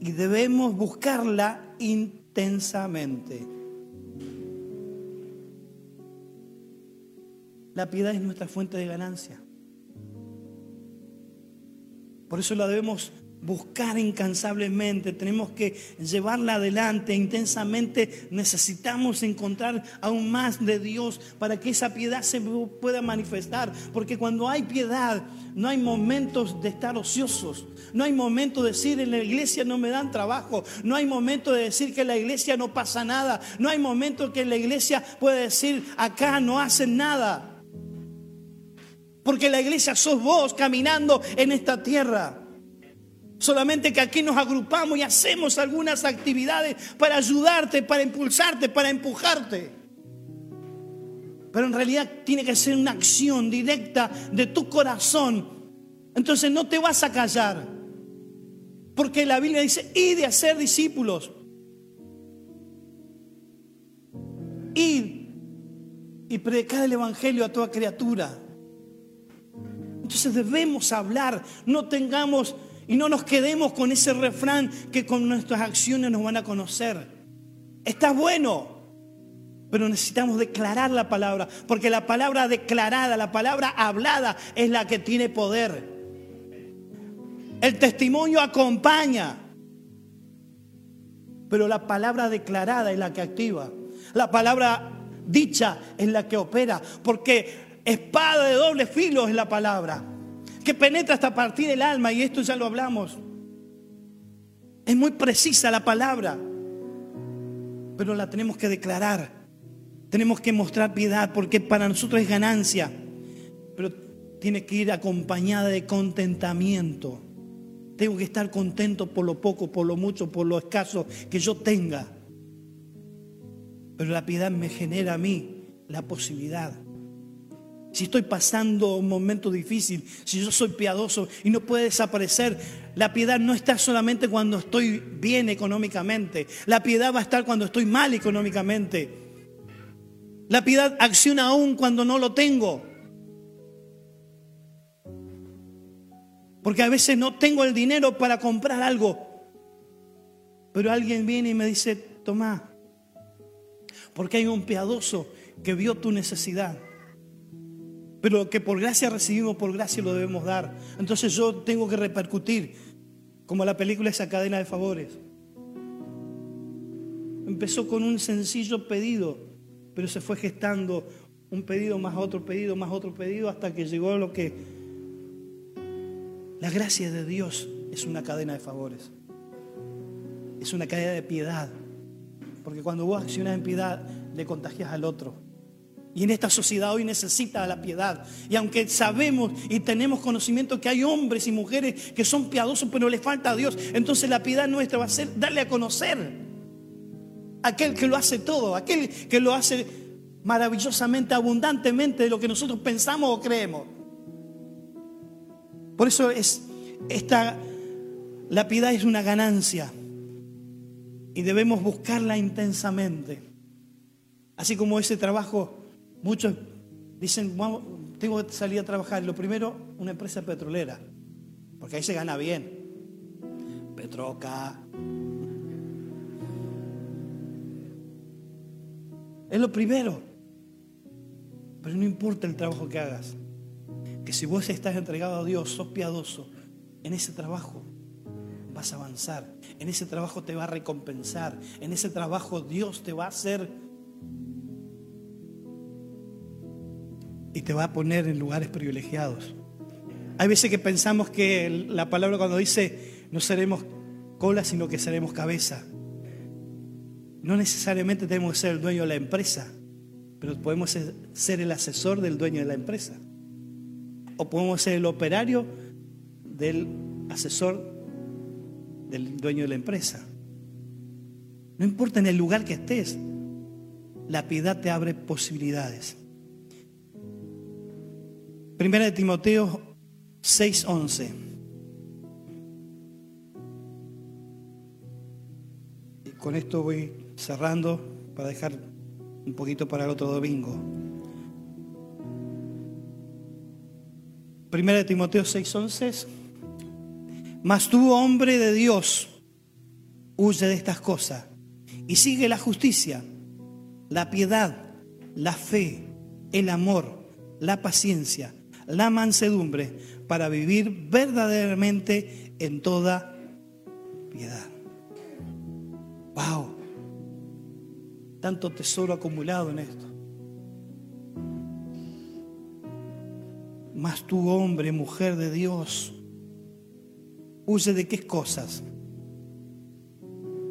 y debemos buscarla intensamente. La piedad es nuestra fuente de ganancia. Por eso la debemos buscar incansablemente, tenemos que llevarla adelante intensamente, necesitamos encontrar aún más de Dios para que esa piedad se pueda manifestar, porque cuando hay piedad no hay momentos de estar ociosos, no hay momento de decir en la iglesia no me dan trabajo, no hay momento de decir que en la iglesia no pasa nada, no hay momento que en la iglesia puede decir acá no hacen nada. Porque la iglesia sos vos caminando en esta tierra. Solamente que aquí nos agrupamos y hacemos algunas actividades para ayudarte, para impulsarte, para empujarte. Pero en realidad tiene que ser una acción directa de tu corazón. Entonces no te vas a callar. Porque la Biblia dice, y de hacer discípulos. Ir y predicar el Evangelio a toda criatura. Entonces debemos hablar, no tengamos y no nos quedemos con ese refrán que con nuestras acciones nos van a conocer. Está bueno, pero necesitamos declarar la palabra, porque la palabra declarada, la palabra hablada es la que tiene poder. El testimonio acompaña, pero la palabra declarada es la que activa. La palabra dicha es la que opera, porque espada de doble filo es la palabra que penetra hasta partir del alma, y esto ya lo hablamos. Es muy precisa la palabra, pero la tenemos que declarar. Tenemos que mostrar piedad porque para nosotros es ganancia, pero tiene que ir acompañada de contentamiento. Tengo que estar contento por lo poco, por lo mucho, por lo escaso que yo tenga. Pero la piedad me genera a mí la posibilidad si estoy pasando un momento difícil, si yo soy piadoso y no puede desaparecer, la piedad no está solamente cuando estoy bien económicamente, la piedad va a estar cuando estoy mal económicamente. La piedad acciona aún cuando no lo tengo. Porque a veces no tengo el dinero para comprar algo. Pero alguien viene y me dice, toma, porque hay un piadoso que vio tu necesidad pero que por gracia recibimos, por gracia lo debemos dar. Entonces yo tengo que repercutir, como la película esa cadena de favores. Empezó con un sencillo pedido, pero se fue gestando un pedido más otro pedido, más otro pedido, hasta que llegó lo que la gracia de Dios es una cadena de favores. Es una cadena de piedad. Porque cuando vos accionas en piedad, le contagias al otro. Y en esta sociedad hoy necesita la piedad. Y aunque sabemos y tenemos conocimiento que hay hombres y mujeres que son piadosos, pero les falta a Dios, entonces la piedad nuestra va a ser darle a conocer aquel que lo hace todo, aquel que lo hace maravillosamente, abundantemente de lo que nosotros pensamos o creemos. Por eso es esta la piedad es una ganancia y debemos buscarla intensamente. Así como ese trabajo, muchos dicen, tengo que salir a trabajar. Lo primero, una empresa petrolera, porque ahí se gana bien. Petroca. Es lo primero. Pero no importa el trabajo que hagas. Que si vos estás entregado a Dios, sos piadoso, en ese trabajo vas a avanzar. En ese trabajo te va a recompensar. En ese trabajo Dios te va a hacer y te va a poner en lugares privilegiados. Hay veces que pensamos que la palabra cuando dice no seremos cola, sino que seremos cabeza. No necesariamente tenemos que ser el dueño de la empresa, pero podemos ser el asesor del dueño de la empresa. O podemos ser el operario del asesor del dueño de la empresa. No importa en el lugar que estés, la piedad te abre posibilidades. Primera de Timoteo 6:11. Y con esto voy cerrando para dejar un poquito para el otro domingo. Primera de Timoteo 6:11. Mas tú, hombre de Dios, huye de estas cosas y sigue la justicia, la piedad, la fe, el amor, la paciencia, la mansedumbre, para vivir verdaderamente en toda piedad. ¡Wow! Tanto tesoro acumulado en esto. Mas tú, hombre, mujer de Dios, Huye de qué cosas?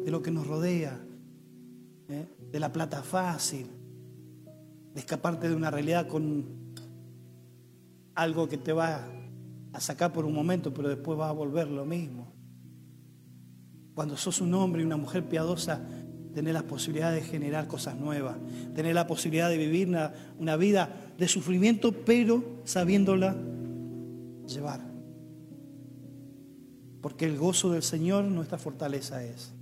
De lo que nos rodea, ¿eh? de la plata fácil, de escaparte de una realidad con algo que te va a sacar por un momento, pero después va a volver lo mismo. Cuando sos un hombre y una mujer piadosa, tenés la posibilidad de generar cosas nuevas, tener la posibilidad de vivir una, una vida de sufrimiento, pero sabiéndola llevar. Porque el gozo del Señor nuestra fortaleza es.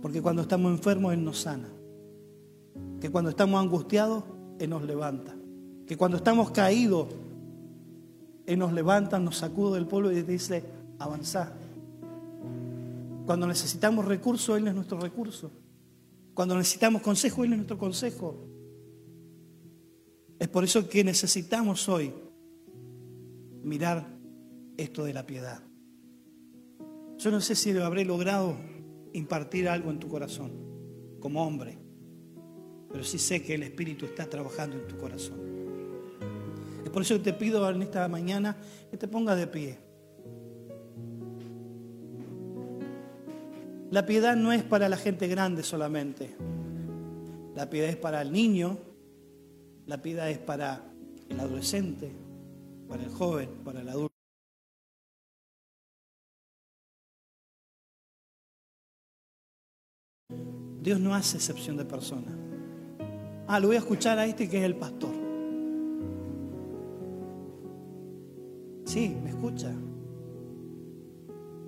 Porque cuando estamos enfermos Él nos sana. Que cuando estamos angustiados Él nos levanta. Que cuando estamos caídos Él nos levanta, nos sacude del polvo y dice, avanzá. Cuando necesitamos recursos, Él es nuestro recurso. Cuando necesitamos consejo, Él es nuestro consejo. Es por eso que necesitamos hoy mirar esto de la piedad. Yo no sé si habré logrado impartir algo en tu corazón como hombre, pero sí sé que el Espíritu está trabajando en tu corazón. Es por eso que te pido en esta mañana que te pongas de pie. La piedad no es para la gente grande solamente. La piedad es para el niño, la piedad es para el adolescente, para el joven, para el adulto. Dios no hace excepción de personas. Ah, lo voy a escuchar a este que es el pastor. Sí, me escucha.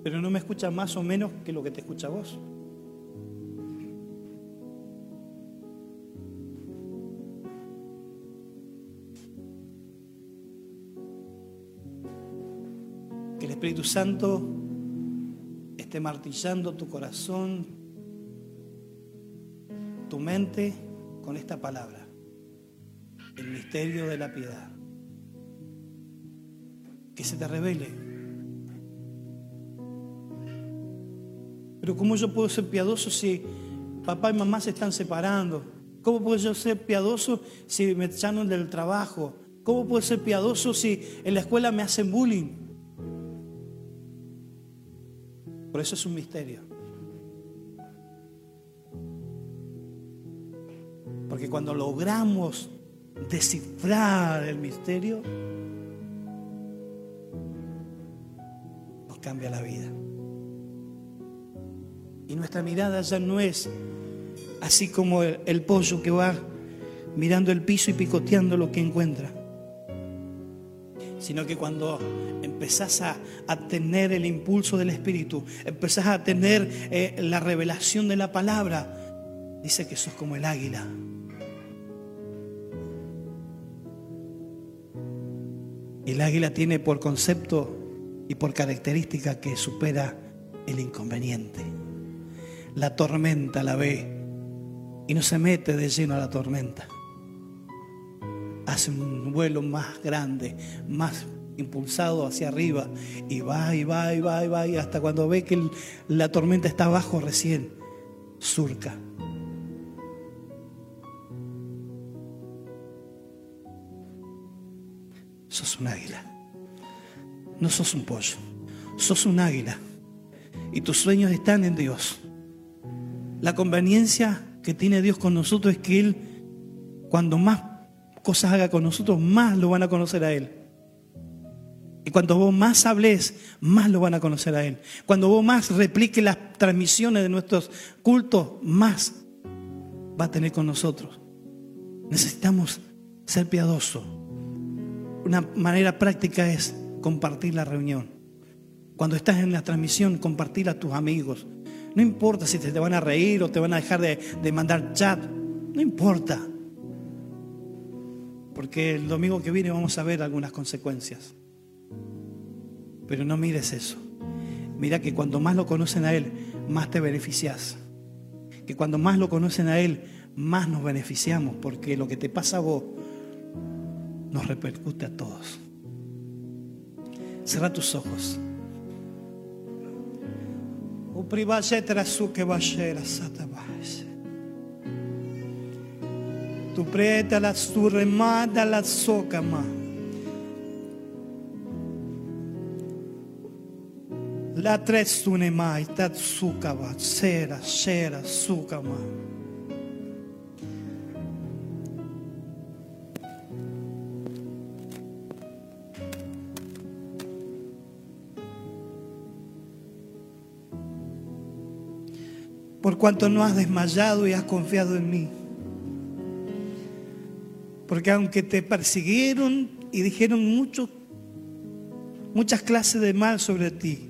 Pero no me escucha más o menos que lo que te escucha vos. Que el Espíritu Santo esté martillando tu corazón, tu mente con esta palabra, el misterio de la piedad. Que se te revele. Pero ¿cómo yo puedo ser piadoso si papá y mamá se están separando? ¿Cómo puedo yo ser piadoso si me echaron del trabajo? ¿Cómo puedo ser piadoso si en la escuela me hacen bullying? Por eso es un misterio. Porque cuando logramos descifrar el misterio, cambia la vida. Y nuestra mirada ya no es así como el, pollo que va mirando el piso y picoteando lo que encuentra, sino que cuando empezás a, tener el impulso del Espíritu, empezás a tener eh, la revelación de la palabra, dice que sos como el águila. El águila tiene por concepto y por característica que supera el inconveniente. La tormenta la ve y no se mete de lleno a la tormenta. Hace un vuelo más grande, más impulsado hacia arriba y va y va y va y va y hasta cuando ve que la tormenta está abajo recién surca. Sos un águila. No sos un pollo. Sos un águila. Y tus sueños están en Dios. La conveniencia que tiene Dios con nosotros es que Él, cuando más cosas haga con nosotros, más lo van a conocer a Él. Y cuando vos más hables, más lo van a conocer a Él. Cuando vos más repliques las transmisiones de nuestros cultos, más va a tener con nosotros. Necesitamos ser piadosos. Una manera práctica es compartir la reunión. Cuando estás en la transmisión, compartir a tus amigos. No importa si te, van a reír o te van a dejar de, de mandar chat. No importa. Porque el domingo que viene vamos a ver algunas consecuencias. Pero no mires eso. Mira que cuando más lo conocen a Él, más te beneficias. Que cuando más lo conocen a Él, más nos beneficiamos. Porque lo que te pasa a vos nos repercute a todos. Cierra tus ojos. Tu preta la surremada la socama. La tres mai tatsukava, sera, sera, sukama. Por cuanto no has desmayado y has confiado en mí. Porque aunque te persiguieron y dijeron muchas clases de mal sobre ti,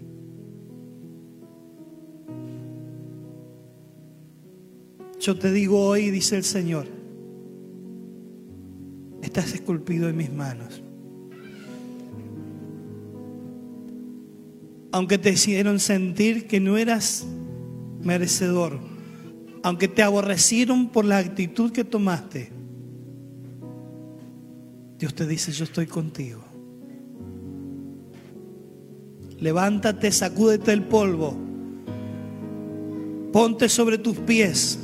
yo te digo hoy, dice el Señor, estás esculpido en mis manos. Aunque te hicieron sentir que no eras merecedor, aunque te aborrecieron por la actitud que tomaste, Dios te dice, yo estoy contigo. Levántate, sacúdete el polvo, ponte sobre tus pies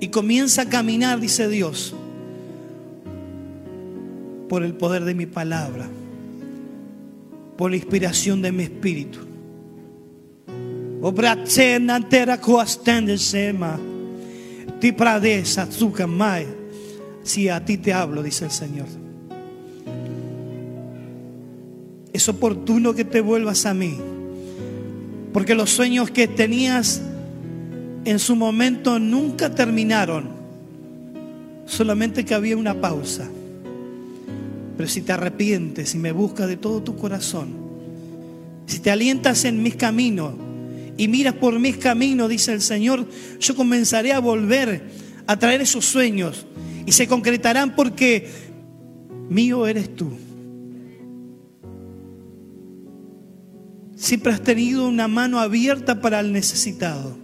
y comienza a caminar, dice Dios, por el poder de mi palabra, por la inspiración de mi espíritu. Si a ti te hablo, dice el Señor. es oportuno que te vuelvas a mí. Porque los sueños que tenías en su momento nunca terminaron. Solamente que había una pausa. Pero si te arrepientes y me buscas de todo tu corazón, si te alientas en mis caminos y miras por mis caminos, dice el Señor, yo comenzaré a volver a traer esos sueños y se concretarán porque mío eres tú. Siempre has tenido una mano abierta para el necesitado.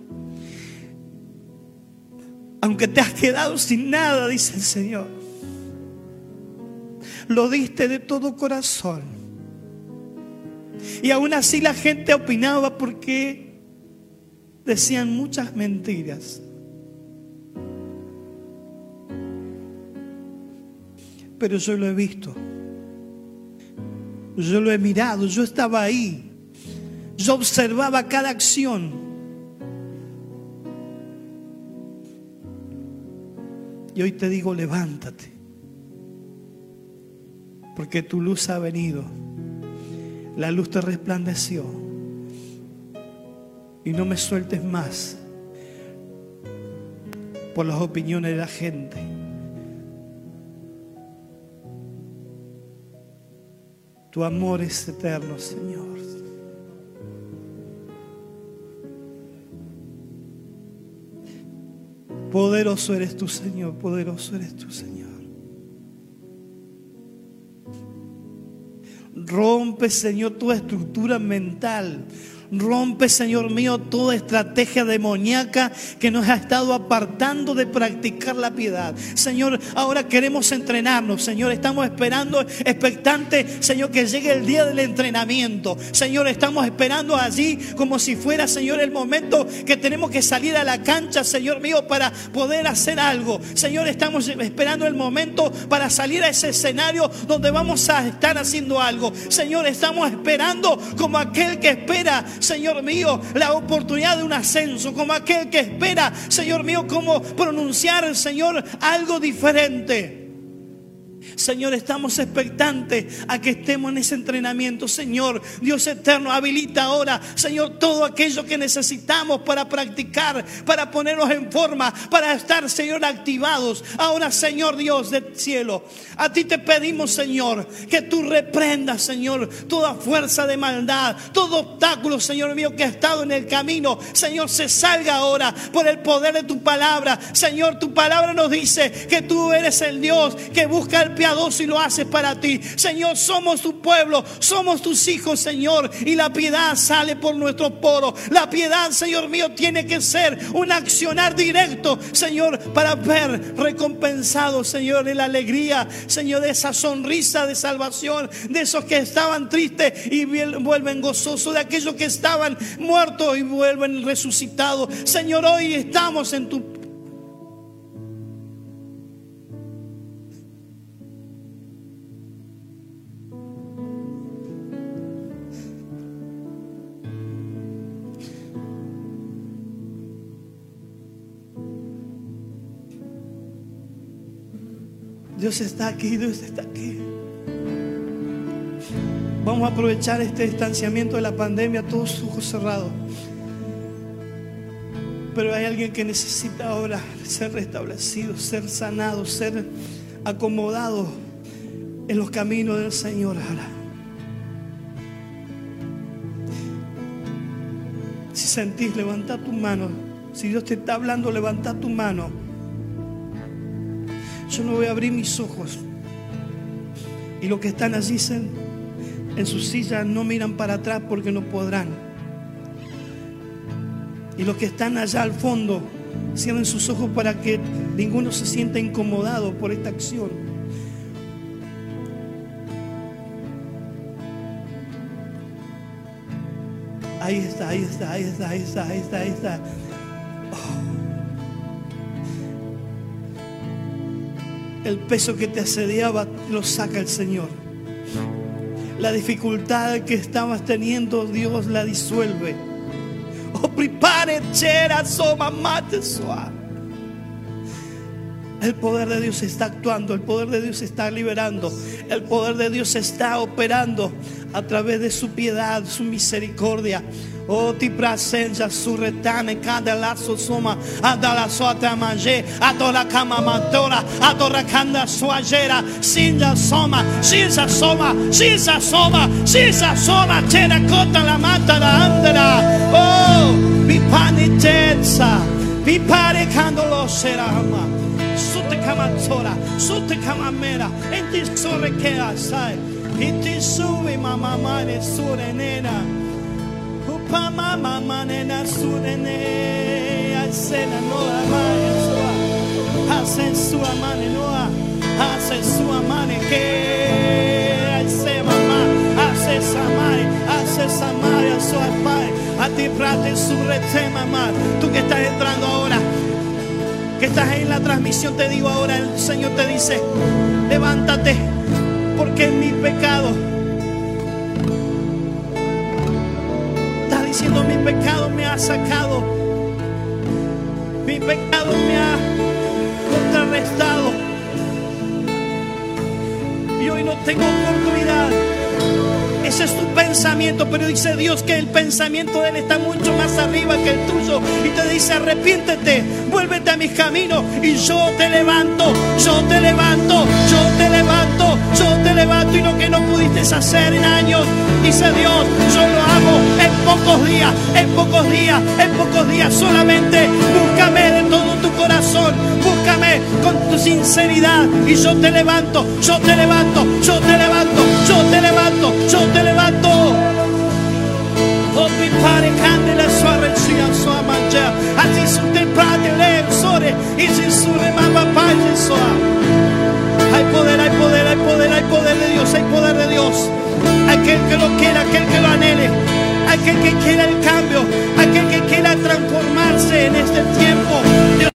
Aunque te has quedado sin nada, dice el Señor. Lo diste de todo corazón. Y aún así la gente opinaba porque decían muchas mentiras. Pero yo lo he visto. Yo lo he mirado. Yo estaba ahí. Yo observaba cada acción. Y hoy te digo, levántate. Porque tu luz ha venido. La luz te resplandeció. Y no me sueltes más por las opiniones de la gente. Tu amor es eterno, Señor. Poderoso eres tú, Señor, poderoso eres tú, Señor. Rompe, Señor, tu estructura mental Rompe, Señor mío, toda estrategia demoníaca que nos ha estado apartando de practicar la piedad. Señor, ahora queremos entrenarnos, Señor. Estamos esperando, expectante, Señor, que llegue el día del entrenamiento. Señor, estamos esperando allí como si fuera, Señor, el momento que tenemos que salir a la cancha, Señor mío, para poder hacer algo. Señor, estamos esperando el momento para salir a ese escenario donde vamos a estar haciendo algo. Señor, estamos esperando como aquel que espera Señor mío, la oportunidad de un ascenso, como aquel que espera, Señor mío, como pronunciar, Señor, algo diferente. Señor, estamos expectantes a que estemos en ese entrenamiento. Señor, Dios eterno, habilita ahora, Señor, todo aquello que necesitamos para practicar, para ponernos en forma, para estar, Señor, activados. Ahora, Señor Dios del cielo, a ti te pedimos, Señor, que tú reprendas, Señor, toda fuerza de maldad, todo obstáculo, Señor mío, que ha estado en el camino. Señor, se salga ahora por el poder de tu palabra. Señor, tu palabra nos dice que tú eres el Dios que busca el piadoso y lo haces para ti. Señor, somos tu pueblo, somos tus hijos, Señor, y la piedad sale por nuestros poros. La piedad, Señor mío, tiene que ser un accionar directo, Señor, para ver recompensado, Señor, en la alegría, Señor, de esa sonrisa de salvación, de esos que estaban tristes y vuelven gozosos, de aquellos que estaban muertos y vuelven resucitados. Señor, hoy estamos en tu Dios está aquí, Dios está aquí. Vamos a aprovechar este distanciamiento de la pandemia, todos ojos cerrados. Pero hay alguien que necesita ahora ser restablecido, ser sanado, ser acomodado en los caminos del Señor ahora. Si sentís, levanta tu mano. Si Dios te está hablando, levanta tu mano yo no voy a abrir mis ojos. Y los que están allí en su silla no miran para atrás porque no podrán. Y los que están allá al fondo cierren sus ojos para que ninguno se sienta incomodado por esta acción. Ahí está, ahí está, ahí está, ahí está, ahí está, ahí está. El peso que te asediaba lo saca el Señor. La dificultad que estabas teniendo, Dios la disuelve. Oh, prepare, chera, soma, mate, El poder de Dios está actuando, el poder de Dios está liberando, el poder de Dios está operando a través de su piedad, su misericordia. Oh, ti presenza surretane cada lasso soma adala sota manje adora kama mantora adora kanda suagera sinja soma sinja soma sinja soma sinja soma. Tena kota la mata la andera. Oh mi panitenza mi pare quando lo serama sute kamatora sute kamamera enti sore che assai iti sui mamma mane sure nena. Pama mama nena sunene Asena noa mane sua. Asen sua mane noa. Asen sua mane que. Ase mama Ase samai Ase samai a sua pai. A ti prate su rete mamá. Tú que estás entrando ahora que estás en la transmisión, te digo ahora, el Señor te dice, levántate, porque mi pecado diciendo mi pecado me ha sacado, mi pecado me ha contrarrestado. Y hoy no tengo oportunidad. Ese es tu pensamiento, pero dice Dios que el pensamiento de Él está mucho más arriba que el tuyo. Y te dice, arrepiéntete, vuélvete a mis caminos y yo te levanto, yo te levanto, yo te levanto, yo te levanto y lo que no pudiste hacer en años, dice Dios, yo lo hago en pocos días, en pocos días, en pocos días. Solamente búscame de todo tu corazón, búscame con tu sinceridad y yo te levanto, yo te levanto, yo te levanto, yo te levanto, yo te levanto. Así su temprate le sore, y si su remamba pace sua. Hay poder, hay poder, hay poder, hay poder de Dios, hay poder de Dios. Aquel que lo quiera, aquel que lo anhele, aquel que quiera el cambio, aquel que quiera transformarse en este tiempo. Dios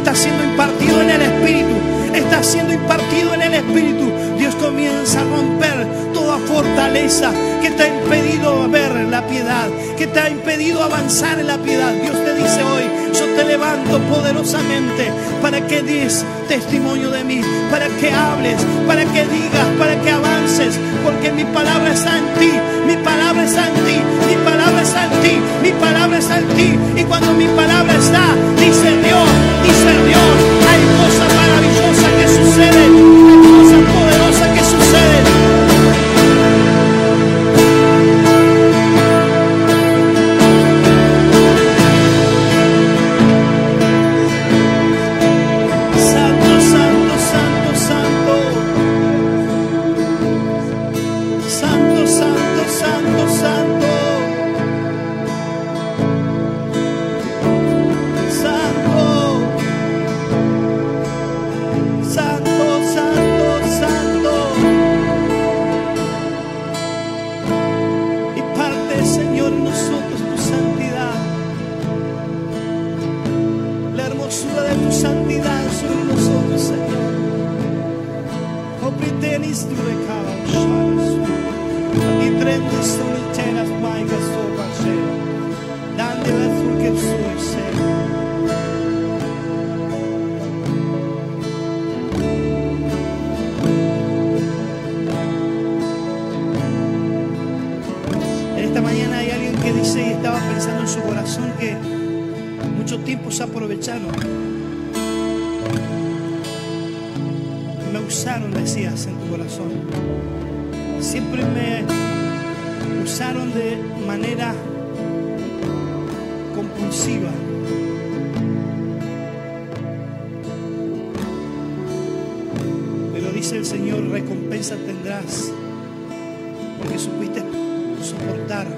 está siendo impartido en el Espíritu. Está siendo impartido en el Espíritu. Dios comienza a romper toda fortaleza que te ha impedido ver la piedad, que te ha impedido avanzar en la piedad. Dios te dice hoy, yo te levanto poderosamente para que des testimonio de mí, para que hables, para que digas, para que avances, porque mi palabra está en ti, mi palabra está en ti, mi palabra está en ti, mi palabra está en ti. Y cuando mi palabra está, dice Dios, dice Dios, hay cosas maravillosas que suceden, usaron de manera compulsiva. Pero dice el Señor, recompensa tendrás porque supiste soportar,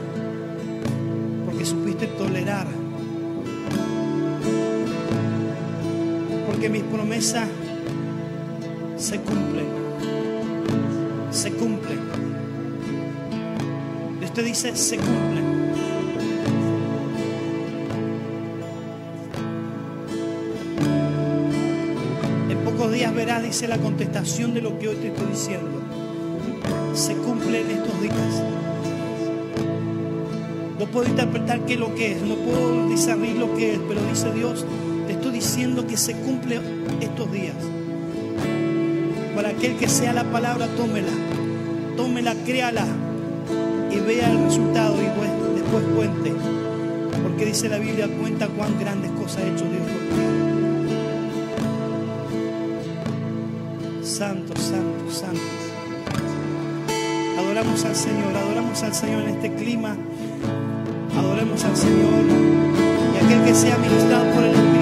porque supiste tolerar. porque mis promesas se cumplen. Se cumplen. Te dice, se cumplen. En pocos días verás, dice la contestación de lo que hoy te estoy diciendo. Se cumple en estos días. No puedo interpretar qué es lo que es, no puedo discernir lo que es, pero dice Dios, te estoy diciendo que se cumple estos días. Para aquel que sea la palabra, tómela, tómela, créala y vea el resultado y pues- después cuente. Porque dice la Biblia, cuenta cuán grandes cosas ha hecho Dios por ti. Santo, santo, santo. Adoramos al Señor, adoramos al Señor en este clima. Adoremos al Señor y aquel que sea ministrado por el Espíritu.